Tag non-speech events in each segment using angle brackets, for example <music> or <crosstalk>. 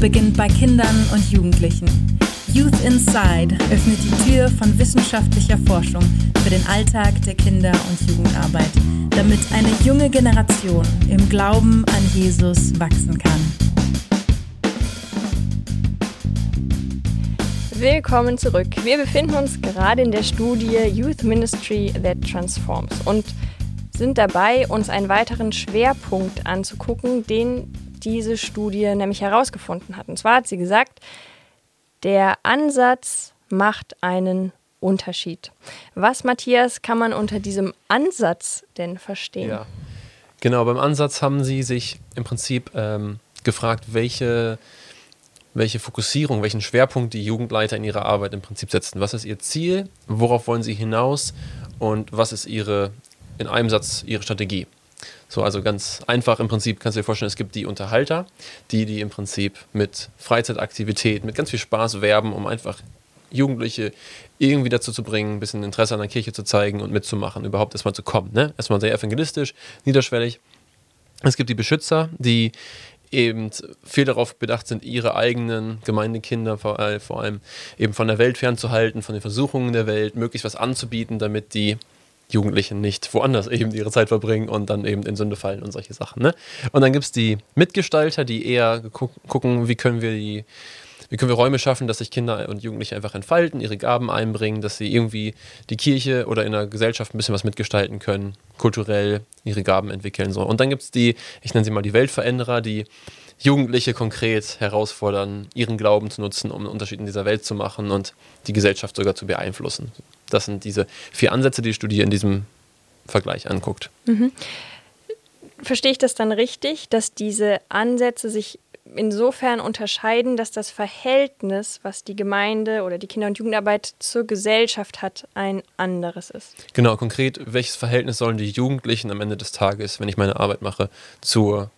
beginnt bei Kindern und Jugendlichen. Youth Inside öffnet die Tür von wissenschaftlicher Forschung für den Alltag der Kinder- und Jugendarbeit, damit eine junge Generation im Glauben an Jesus wachsen kann. Willkommen zurück. Wir befinden uns gerade in der Studie Youth Ministry That Transforms und sind dabei, uns einen weiteren Schwerpunkt anzugucken, den diese Studie nämlich herausgefunden hat. Und zwar hat sie gesagt, der Ansatz macht einen Unterschied. Was, Matthias, kann man unter diesem Ansatz denn verstehen? Ja, genau. Beim Ansatz haben Sie sich im Prinzip ähm, gefragt, welche, welche Fokussierung, welchen Schwerpunkt die Jugendleiter in ihrer Arbeit im Prinzip setzen. Was ist ihr Ziel? Worauf wollen sie hinaus? Und was ist ihre, in einem Satz, ihre Strategie? So, also ganz einfach im Prinzip kannst du dir vorstellen, es gibt die Unterhalter, die, die im Prinzip mit Freizeitaktivität, mit ganz viel Spaß werben, um einfach Jugendliche irgendwie dazu zu bringen, ein bisschen Interesse an der Kirche zu zeigen und mitzumachen, überhaupt erstmal zu kommen. Ne? Erstmal sehr evangelistisch, niederschwellig. Es gibt die Beschützer, die eben viel darauf bedacht sind, ihre eigenen Gemeindekinder vor, allem eben von der Welt fernzuhalten, von den Versuchungen der Welt, möglichst was anzubieten, damit die Jugendlichen nicht woanders <laughs> eben ihre Zeit verbringen und dann eben in Sünde fallen und solche Sachen. Ne? Und dann gibt es die Mitgestalter, die eher gu gucken, wie können wir die wie können wir Räume schaffen, dass sich Kinder und Jugendliche einfach entfalten, ihre Gaben einbringen, dass sie irgendwie die Kirche oder in der Gesellschaft ein bisschen was mitgestalten können, kulturell ihre Gaben entwickeln. So. Und dann gibt es die, ich nenne sie mal die Weltveränderer, die Jugendliche konkret herausfordern, ihren Glauben zu nutzen, um einen Unterschied in dieser Welt zu machen und die Gesellschaft sogar zu beeinflussen. Das sind diese vier Ansätze, die die Studie in diesem Vergleich anguckt. Mhm. Verstehe ich das dann richtig, dass diese Ansätze sich insofern unterscheiden, dass das Verhältnis, was die Gemeinde oder die Kinder- und Jugendarbeit zur Gesellschaft hat, ein anderes ist. Genau, konkret, welches Verhältnis sollen die Jugendlichen am Ende des Tages, wenn ich meine Arbeit mache, zur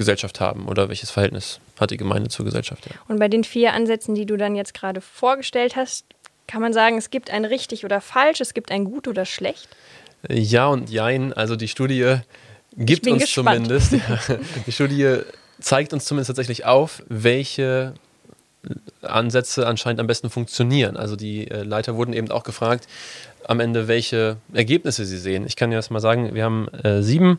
Gesellschaft haben oder welches Verhältnis hat die Gemeinde zur Gesellschaft? Ja. Und bei den vier Ansätzen, die du dann jetzt gerade vorgestellt hast, kann man sagen, es gibt ein richtig oder falsch, es gibt ein gut oder schlecht? Ja und jein. Also die Studie gibt uns gespannt. zumindest, <laughs> die Studie zeigt uns zumindest tatsächlich auf, welche Ansätze anscheinend am besten funktionieren. Also die äh, Leiter wurden eben auch gefragt, am Ende, welche Ergebnisse sie sehen. Ich kann dir das mal sagen, wir haben äh, sieben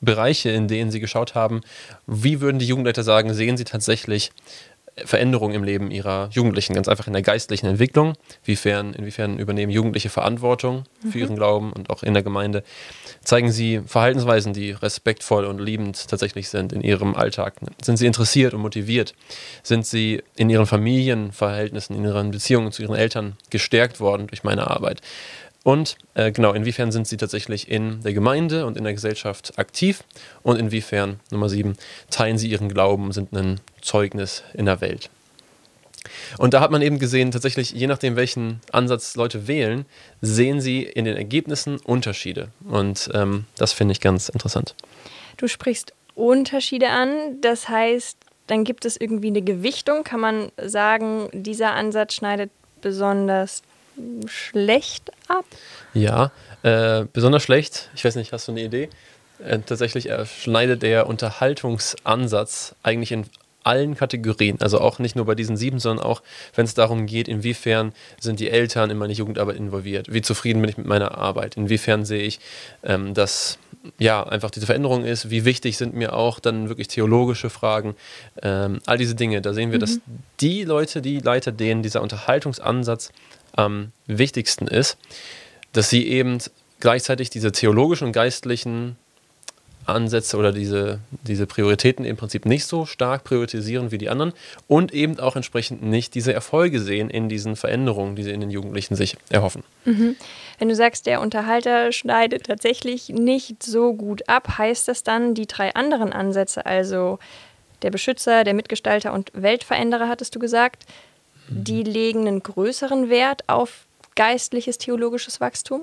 Bereiche, in denen sie geschaut haben, wie würden die Jugendleiter sagen, sehen sie tatsächlich Veränderungen im Leben ihrer Jugendlichen, ganz einfach in der geistlichen Entwicklung. Inwiefern, inwiefern übernehmen Jugendliche Verantwortung für mhm. ihren Glauben und auch in der Gemeinde? Zeigen sie Verhaltensweisen, die respektvoll und liebend tatsächlich sind in ihrem Alltag? Sind sie interessiert und motiviert? Sind sie in ihren Familienverhältnissen, in ihren Beziehungen zu ihren Eltern gestärkt worden durch meine Arbeit? Und äh, genau, inwiefern sind sie tatsächlich in der Gemeinde und in der Gesellschaft aktiv und inwiefern, Nummer sieben, teilen sie ihren Glauben, sind ein Zeugnis in der Welt. Und da hat man eben gesehen, tatsächlich, je nachdem, welchen Ansatz Leute wählen, sehen sie in den Ergebnissen Unterschiede. Und ähm, das finde ich ganz interessant. Du sprichst Unterschiede an, das heißt, dann gibt es irgendwie eine Gewichtung. Kann man sagen, dieser Ansatz schneidet besonders schlecht ab? Ja, äh, besonders schlecht. Ich weiß nicht, hast du eine Idee? Äh, tatsächlich schneidet der Unterhaltungsansatz eigentlich in allen Kategorien, also auch nicht nur bei diesen sieben, sondern auch, wenn es darum geht, inwiefern sind die Eltern in meine Jugendarbeit involviert, wie zufrieden bin ich mit meiner Arbeit, inwiefern sehe ich, ähm, dass ja einfach diese Veränderung ist, wie wichtig sind mir auch dann wirklich theologische Fragen, ähm, all diese Dinge, da sehen wir, mhm. dass die Leute, die Leiter, denen dieser Unterhaltungsansatz am wichtigsten ist, dass sie eben gleichzeitig diese theologischen und geistlichen Ansätze oder diese, diese Prioritäten im Prinzip nicht so stark priorisieren wie die anderen und eben auch entsprechend nicht diese Erfolge sehen in diesen Veränderungen, die sie in den Jugendlichen sich erhoffen. Mhm. Wenn du sagst, der Unterhalter schneidet tatsächlich nicht so gut ab, heißt das dann, die drei anderen Ansätze, also der Beschützer, der Mitgestalter und Weltveränderer, hattest du gesagt, die legen einen größeren Wert auf geistliches, theologisches Wachstum?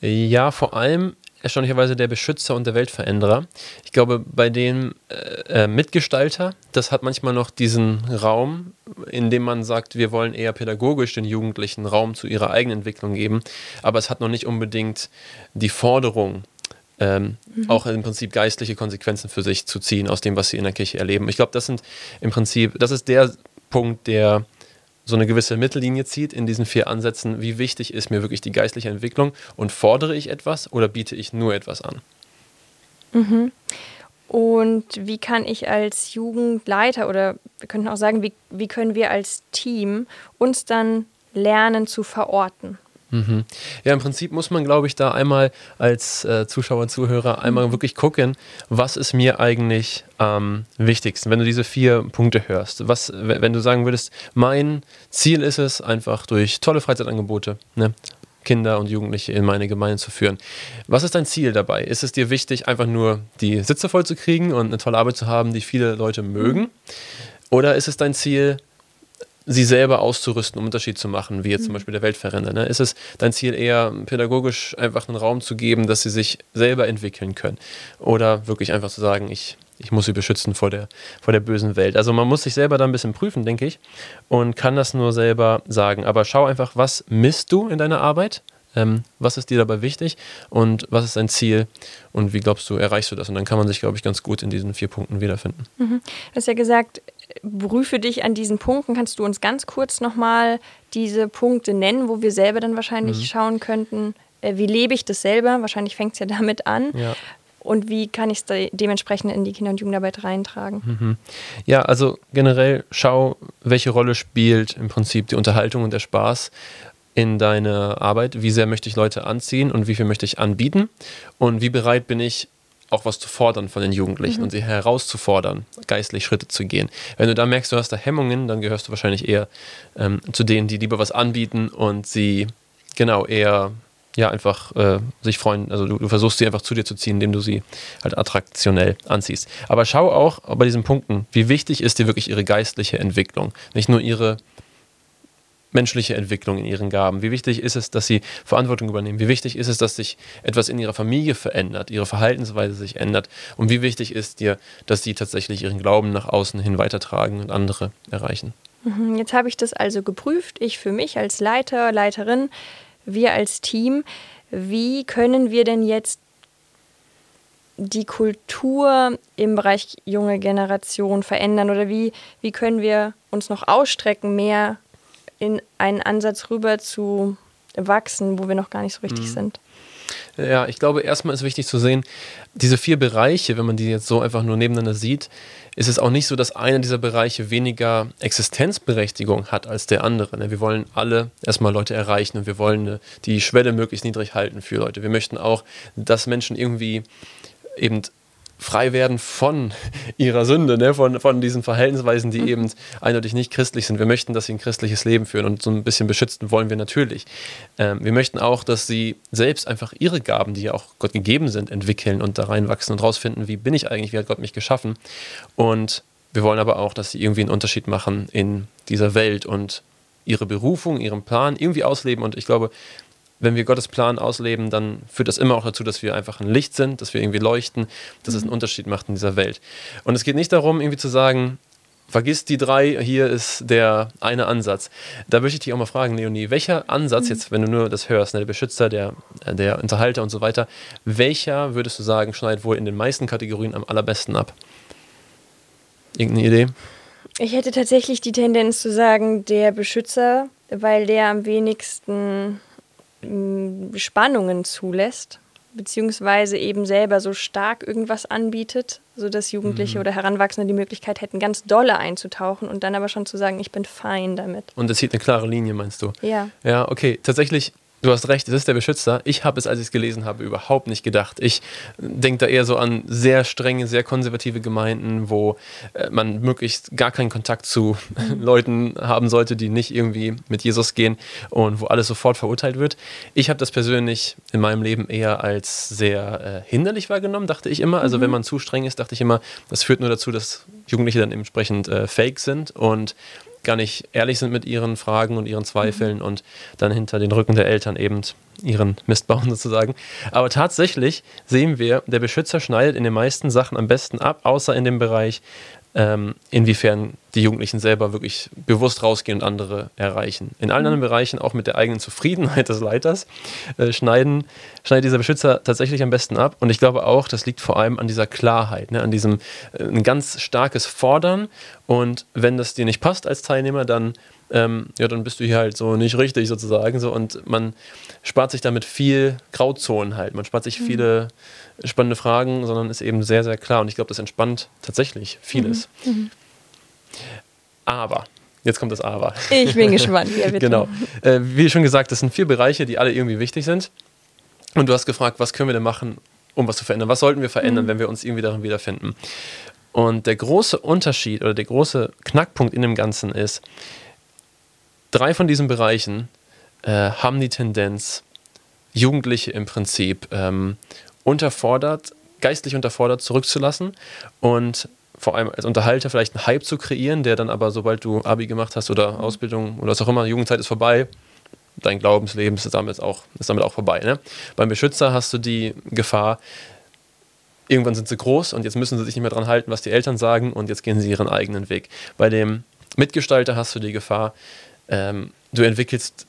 Ja, vor allem erstaunlicherweise der Beschützer und der Weltveränderer. Ich glaube, bei dem äh, äh, Mitgestalter, das hat manchmal noch diesen Raum, in dem man sagt, wir wollen eher pädagogisch den Jugendlichen Raum zu ihrer eigenen Entwicklung geben, aber es hat noch nicht unbedingt die Forderung, ähm, mhm. auch im Prinzip geistliche Konsequenzen für sich zu ziehen aus dem, was sie in der Kirche erleben. Ich glaube, das sind im Prinzip, das ist der Punkt, der so eine gewisse Mittellinie zieht in diesen vier Ansätzen. Wie wichtig ist mir wirklich die geistliche Entwicklung und fordere ich etwas oder biete ich nur etwas an? Mhm. Und wie kann ich als Jugendleiter oder wir könnten auch sagen, wie, wie können wir als Team uns dann lernen zu verorten? Mhm. Ja, im Prinzip muss man, glaube ich, da einmal als äh, Zuschauer und Zuhörer einmal mhm. wirklich gucken, was ist mir eigentlich am wichtigsten, wenn du diese vier Punkte hörst. Was, wenn du sagen würdest, mein Ziel ist es, einfach durch tolle Freizeitangebote, ne, Kinder und Jugendliche in meine Gemeinde zu führen. Was ist dein Ziel dabei? Ist es dir wichtig, einfach nur die Sitze voll zu kriegen und eine tolle Arbeit zu haben, die viele Leute mögen? Oder ist es dein Ziel, sie selber auszurüsten, um Unterschied zu machen, wie jetzt zum mhm. Beispiel der Weltverrenner? Ne? Ist es dein Ziel eher pädagogisch einfach einen Raum zu geben, dass sie sich selber entwickeln können? Oder wirklich einfach zu sagen, ich, ich muss sie beschützen vor der, vor der bösen Welt? Also man muss sich selber da ein bisschen prüfen, denke ich, und kann das nur selber sagen. Aber schau einfach, was misst du in deiner Arbeit? Ähm, was ist dir dabei wichtig und was ist dein Ziel und wie glaubst du, erreichst du das? Und dann kann man sich, glaube ich, ganz gut in diesen vier Punkten wiederfinden. Mhm. Du hast ja gesagt, prüfe dich an diesen Punkten. Kannst du uns ganz kurz nochmal diese Punkte nennen, wo wir selber dann wahrscheinlich mhm. schauen könnten, äh, wie lebe ich das selber? Wahrscheinlich fängt es ja damit an. Ja. Und wie kann ich es de dementsprechend in die Kinder- und Jugendarbeit reintragen? Mhm. Ja, also generell schau, welche Rolle spielt im Prinzip die Unterhaltung und der Spaß in deine Arbeit. Wie sehr möchte ich Leute anziehen und wie viel möchte ich anbieten? Und wie bereit bin ich, auch was zu fordern von den Jugendlichen mhm. und sie herauszufordern, geistlich Schritte zu gehen. Wenn du da merkst, du hast da Hemmungen, dann gehörst du wahrscheinlich eher ähm, zu denen, die lieber was anbieten und sie genau eher ja einfach äh, sich freuen. Also du, du, versuchst sie einfach zu dir zu ziehen, indem du sie halt attraktionell anziehst. Aber schau auch bei diesen Punkten, wie wichtig ist dir wirklich ihre geistliche Entwicklung, nicht nur ihre menschliche Entwicklung in ihren Gaben? Wie wichtig ist es, dass sie Verantwortung übernehmen? Wie wichtig ist es, dass sich etwas in ihrer Familie verändert, ihre Verhaltensweise sich ändert? Und wie wichtig ist dir, dass sie tatsächlich ihren Glauben nach außen hin weitertragen und andere erreichen? Mhm, jetzt habe ich das also geprüft, ich für mich als Leiter, Leiterin, wir als Team. Wie können wir denn jetzt die Kultur im Bereich junge Generation verändern oder wie, wie können wir uns noch ausstrecken, mehr in einen Ansatz rüber zu wachsen, wo wir noch gar nicht so richtig mhm. sind. Ja, ich glaube, erstmal ist wichtig zu sehen, diese vier Bereiche, wenn man die jetzt so einfach nur nebeneinander sieht, ist es auch nicht so, dass einer dieser Bereiche weniger Existenzberechtigung hat als der andere. Ne? Wir wollen alle erstmal Leute erreichen und wir wollen die Schwelle möglichst niedrig halten für Leute. Wir möchten auch, dass Menschen irgendwie eben frei werden von ihrer Sünde, ne? von, von diesen Verhaltensweisen, die mhm. eben eindeutig nicht christlich sind. Wir möchten, dass sie ein christliches Leben führen und so ein bisschen beschützen wollen wir natürlich. Ähm, wir möchten auch, dass sie selbst einfach ihre Gaben, die ja auch Gott gegeben sind, entwickeln und da reinwachsen und rausfinden, wie bin ich eigentlich, wie hat Gott mich geschaffen. Und wir wollen aber auch, dass sie irgendwie einen Unterschied machen in dieser Welt und ihre Berufung, ihren Plan irgendwie ausleben. Und ich glaube, wenn wir Gottes Plan ausleben, dann führt das immer auch dazu, dass wir einfach ein Licht sind, dass wir irgendwie leuchten, dass es einen Unterschied macht in dieser Welt. Und es geht nicht darum, irgendwie zu sagen, vergiss die drei, hier ist der eine Ansatz. Da möchte ich dich auch mal fragen, Leonie, welcher Ansatz, mhm. jetzt wenn du nur das hörst, ne, der Beschützer, der, der Unterhalter und so weiter, welcher würdest du sagen, schneidet wohl in den meisten Kategorien am allerbesten ab? Irgendeine Idee? Ich hätte tatsächlich die Tendenz zu sagen, der Beschützer, weil der am wenigsten Spannungen zulässt, beziehungsweise eben selber so stark irgendwas anbietet, sodass Jugendliche mhm. oder Heranwachsende die Möglichkeit hätten, ganz dolle einzutauchen und dann aber schon zu sagen, ich bin fein damit. Und es sieht eine klare Linie, meinst du? Ja. Ja, okay. Tatsächlich Du hast recht, es ist der Beschützer. Ich habe es, als ich es gelesen habe, überhaupt nicht gedacht. Ich denke da eher so an sehr strenge, sehr konservative Gemeinden, wo äh, man möglichst gar keinen Kontakt zu mhm. <laughs> Leuten haben sollte, die nicht irgendwie mit Jesus gehen und wo alles sofort verurteilt wird. Ich habe das persönlich in meinem Leben eher als sehr äh, hinderlich wahrgenommen, dachte ich immer. Also mhm. wenn man zu streng ist, dachte ich immer, das führt nur dazu, dass Jugendliche dann entsprechend äh, fake sind und gar nicht ehrlich sind mit ihren Fragen und ihren Zweifeln mhm. und dann hinter den Rücken der Eltern eben ihren Mist bauen <laughs> sozusagen. Aber tatsächlich sehen wir, der Beschützer schneidet in den meisten Sachen am besten ab, außer in dem Bereich ähm, inwiefern die Jugendlichen selber wirklich bewusst rausgehen und andere erreichen. In allen mhm. anderen Bereichen, auch mit der eigenen Zufriedenheit <laughs> des Leiters, äh, schneiden, schneidet dieser Beschützer tatsächlich am besten ab. Und ich glaube auch, das liegt vor allem an dieser Klarheit, ne? an diesem äh, ein ganz starkes Fordern. Und wenn das dir nicht passt als Teilnehmer, dann ähm, ja, dann bist du hier halt so nicht richtig sozusagen. So, und man spart sich damit viel Grauzonen halt. Man spart sich mhm. viele spannende Fragen, sondern ist eben sehr, sehr klar. Und ich glaube, das entspannt tatsächlich vieles. Mhm. Mhm. Aber, jetzt kommt das Aber. Ich bin <laughs> gespannt. Ja, bitte. Genau. Äh, wie schon gesagt, das sind vier Bereiche, die alle irgendwie wichtig sind. Und du hast gefragt, was können wir denn machen, um was zu verändern? Was sollten wir verändern, mhm. wenn wir uns irgendwie darin wiederfinden? Und der große Unterschied oder der große Knackpunkt in dem Ganzen ist, drei von diesen Bereichen äh, haben die Tendenz, Jugendliche im Prinzip ähm, unterfordert, geistlich unterfordert zurückzulassen und vor allem als Unterhalter vielleicht einen Hype zu kreieren, der dann aber, sobald du Abi gemacht hast oder Ausbildung oder was auch immer, Jugendzeit ist vorbei, dein Glaubensleben ist damit auch, ist damit auch vorbei. Ne? Beim Beschützer hast du die Gefahr, irgendwann sind sie groß und jetzt müssen sie sich nicht mehr dran halten, was die Eltern sagen und jetzt gehen sie ihren eigenen Weg. Bei dem Mitgestalter hast du die Gefahr, ähm, du entwickelst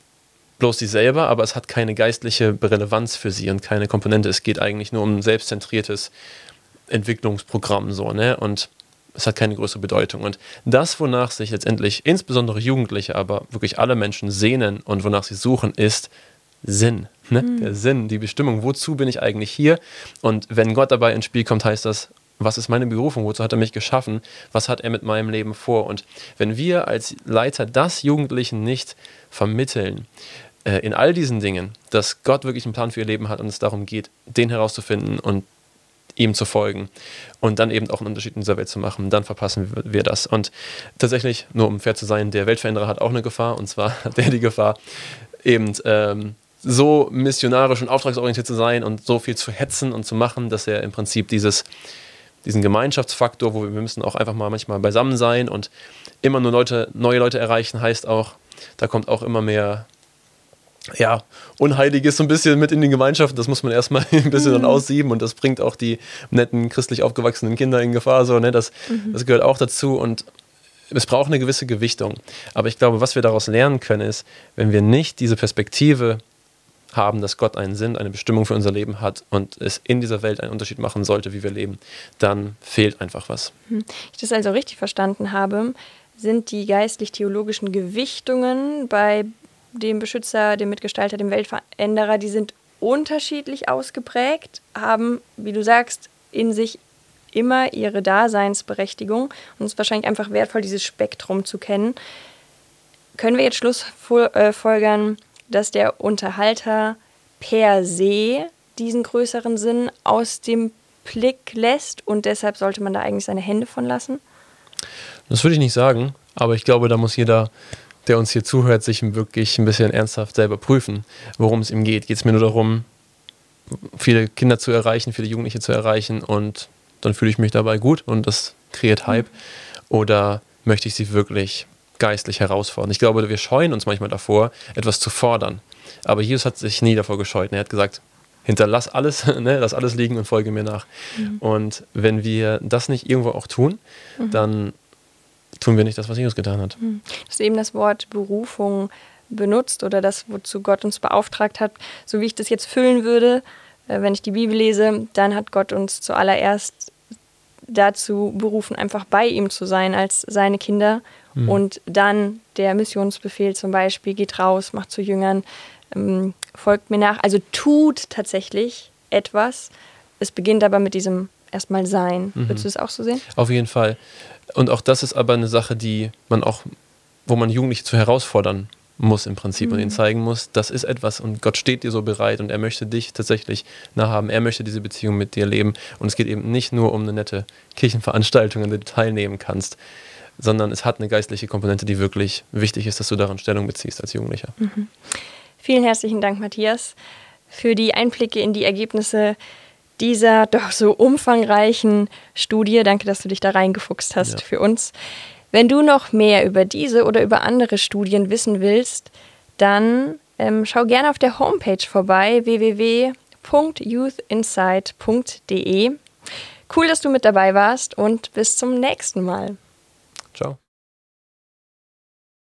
bloß sie selber, aber es hat keine geistliche Relevanz für sie und keine Komponente. Es geht eigentlich nur um ein selbstzentriertes Entwicklungsprogramm so, ne? Und es hat keine größere Bedeutung. Und das, wonach sich letztendlich insbesondere Jugendliche, aber wirklich alle Menschen sehnen und wonach sie suchen, ist Sinn. Ne? Mhm. Der Sinn, die Bestimmung, wozu bin ich eigentlich hier? Und wenn Gott dabei ins Spiel kommt, heißt das, was ist meine Berufung? Wozu hat er mich geschaffen? Was hat er mit meinem Leben vor? Und wenn wir als Leiter das Jugendlichen nicht vermitteln, äh, in all diesen Dingen, dass Gott wirklich einen Plan für ihr Leben hat und es darum geht, den herauszufinden und ihm zu folgen und dann eben auch einen Unterschied in dieser Welt zu machen, dann verpassen wir das. Und tatsächlich, nur um fair zu sein, der Weltveränderer hat auch eine Gefahr und zwar <laughs> hat er die Gefahr, eben ähm, so missionarisch und auftragsorientiert zu sein und so viel zu hetzen und zu machen, dass er im Prinzip dieses, diesen Gemeinschaftsfaktor, wo wir, wir müssen auch einfach mal manchmal beisammen sein und immer nur Leute, neue Leute erreichen, heißt auch, da kommt auch immer mehr ja, Unheiliges so ein bisschen mit in die Gemeinschaft. Das muss man erstmal <laughs> ein bisschen mhm. dann aussieben und das bringt auch die netten christlich aufgewachsenen Kinder in Gefahr. So, ne? das, mhm. das gehört auch dazu und es braucht eine gewisse Gewichtung. Aber ich glaube, was wir daraus lernen können, ist, wenn wir nicht diese Perspektive haben, dass Gott einen Sinn, eine Bestimmung für unser Leben hat und es in dieser Welt einen Unterschied machen sollte, wie wir leben, dann fehlt einfach was. Hm. Ich das also richtig verstanden habe, sind die geistlich-theologischen Gewichtungen bei dem Beschützer, dem Mitgestalter, dem Weltveränderer, die sind unterschiedlich ausgeprägt, haben, wie du sagst, in sich immer ihre Daseinsberechtigung und es ist wahrscheinlich einfach wertvoll, dieses Spektrum zu kennen. Können wir jetzt schlussfolgern, dass der Unterhalter per se diesen größeren Sinn aus dem Blick lässt und deshalb sollte man da eigentlich seine Hände von lassen? Das würde ich nicht sagen, aber ich glaube, da muss jeder der uns hier zuhört, sich wirklich ein bisschen ernsthaft selber prüfen, worum es ihm geht. Geht es mir nur darum, viele Kinder zu erreichen, viele Jugendliche zu erreichen und dann fühle ich mich dabei gut und das kreiert Hype? Oder möchte ich sie wirklich geistlich herausfordern? Ich glaube, wir scheuen uns manchmal davor, etwas zu fordern. Aber Jesus hat sich nie davor gescheut. Er hat gesagt, hinterlass alles, <laughs> ne, lass alles liegen und folge mir nach. Mhm. Und wenn wir das nicht irgendwo auch tun, mhm. dann tun wir nicht das, was Jesus getan hat. Hm. Du hast eben das Wort Berufung benutzt oder das, wozu Gott uns beauftragt hat. So wie ich das jetzt füllen würde, äh, wenn ich die Bibel lese, dann hat Gott uns zuallererst dazu berufen, einfach bei ihm zu sein als seine Kinder. Mhm. Und dann der Missionsbefehl zum Beispiel, geht raus, macht zu Jüngern, ähm, folgt mir nach. Also tut tatsächlich etwas. Es beginnt aber mit diesem erstmal Sein. Mhm. Würdest du es auch so sehen? Auf jeden Fall. Und auch das ist aber eine Sache, die man auch, wo man Jugendliche zu herausfordern muss im Prinzip mhm. und ihnen zeigen muss, das ist etwas und Gott steht dir so bereit und er möchte dich tatsächlich nachhaben, er möchte diese Beziehung mit dir leben und es geht eben nicht nur um eine nette Kirchenveranstaltung, an der du teilnehmen kannst, sondern es hat eine geistliche Komponente, die wirklich wichtig ist, dass du daran Stellung beziehst als Jugendlicher. Mhm. Vielen herzlichen Dank, Matthias, für die Einblicke in die Ergebnisse dieser doch so umfangreichen Studie. Danke, dass du dich da reingefuchst hast ja. für uns. Wenn du noch mehr über diese oder über andere Studien wissen willst, dann ähm, schau gerne auf der Homepage vorbei www.youthinsight.de. Cool, dass du mit dabei warst und bis zum nächsten Mal.